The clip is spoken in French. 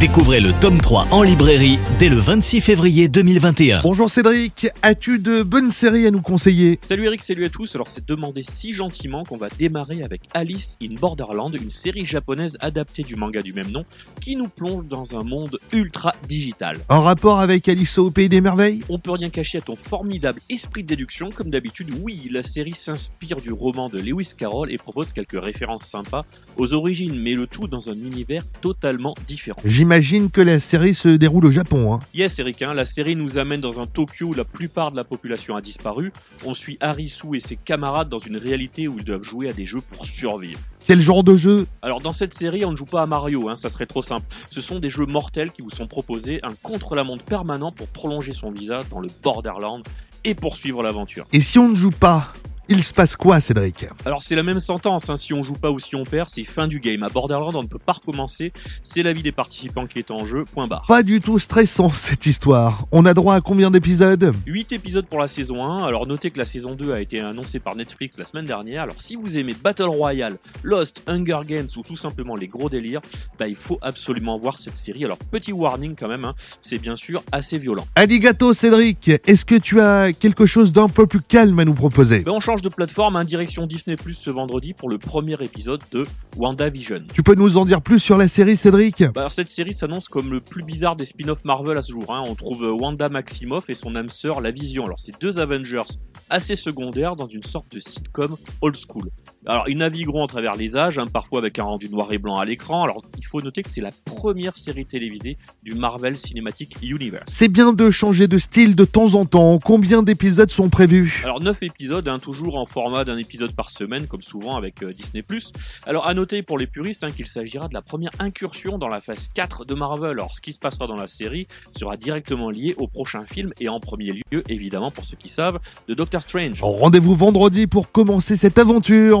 Découvrez le tome 3 en librairie dès le 26 février 2021. Bonjour Cédric, as-tu de bonnes séries à nous conseiller? Salut Eric, salut à tous. Alors c'est demandé si gentiment qu'on va démarrer avec Alice in Borderland, une série japonaise adaptée du manga du même nom, qui nous plonge dans un monde ultra digital. En rapport avec Alice au Pays des Merveilles? On peut rien cacher à ton formidable esprit de déduction, comme d'habitude, oui, la série s'inspire du roman de Lewis Carroll et propose quelques références sympas aux origines, mais le tout dans un univers totalement différent. J'imagine que la série se déroule au Japon. Hein. Yes, Eric, hein, la série nous amène dans un Tokyo où la plupart de la population a disparu. On suit Harisu et ses camarades dans une réalité où ils doivent jouer à des jeux pour survivre. Quel genre de jeu? Alors dans cette série, on ne joue pas à Mario, hein, ça serait trop simple. Ce sont des jeux mortels qui vous sont proposés, un contre-la-montre permanent pour prolonger son visa dans le Borderland et poursuivre l'aventure. Et si on ne joue pas? Il se passe quoi, Cédric Alors c'est la même sentence, hein. si on joue pas ou si on perd, c'est fin du game. À Borderland, on ne peut pas recommencer, c'est la vie des participants qui est en jeu, point barre. Pas du tout stressant cette histoire. On a droit à combien d'épisodes 8 épisodes pour la saison 1, alors notez que la saison 2 a été annoncée par Netflix la semaine dernière, alors si vous aimez Battle Royale, Lost, Hunger Games ou tout simplement les gros délires, bah il faut absolument voir cette série. Alors petit warning quand même, hein, c'est bien sûr assez violent. Aligato Cédric, est-ce que tu as quelque chose d'un peu plus calme à nous proposer ben, On change de plateforme, hein, direction Disney Plus ce vendredi pour le premier épisode de WandaVision. Tu peux nous en dire plus sur la série, Cédric? Bah, Cette série s'annonce comme le plus bizarre des spin-offs Marvel à ce jour. Hein. On trouve Wanda Maximoff et son âme sœur, la Vision. Alors, c'est deux Avengers assez secondaires dans une sorte de sitcom old school. Alors, ils navigueront à travers les âges, hein, parfois avec un rendu noir et blanc à l'écran. Alors, il faut noter que c'est la première série télévisée du Marvel Cinematic Universe. C'est bien de changer de style de temps en temps. Combien d'épisodes sont prévus? Alors, 9 épisodes, hein, toujours en format d'un épisode par semaine, comme souvent avec euh, Disney+. Alors, à noter pour les puristes hein, qu'il s'agira de la première incursion dans la phase 4 de Marvel. Alors, ce qui se passera dans la série sera directement lié au prochain film et en premier lieu, évidemment, pour ceux qui savent, de Doctor Strange. Rendez-vous vendredi pour commencer cette aventure.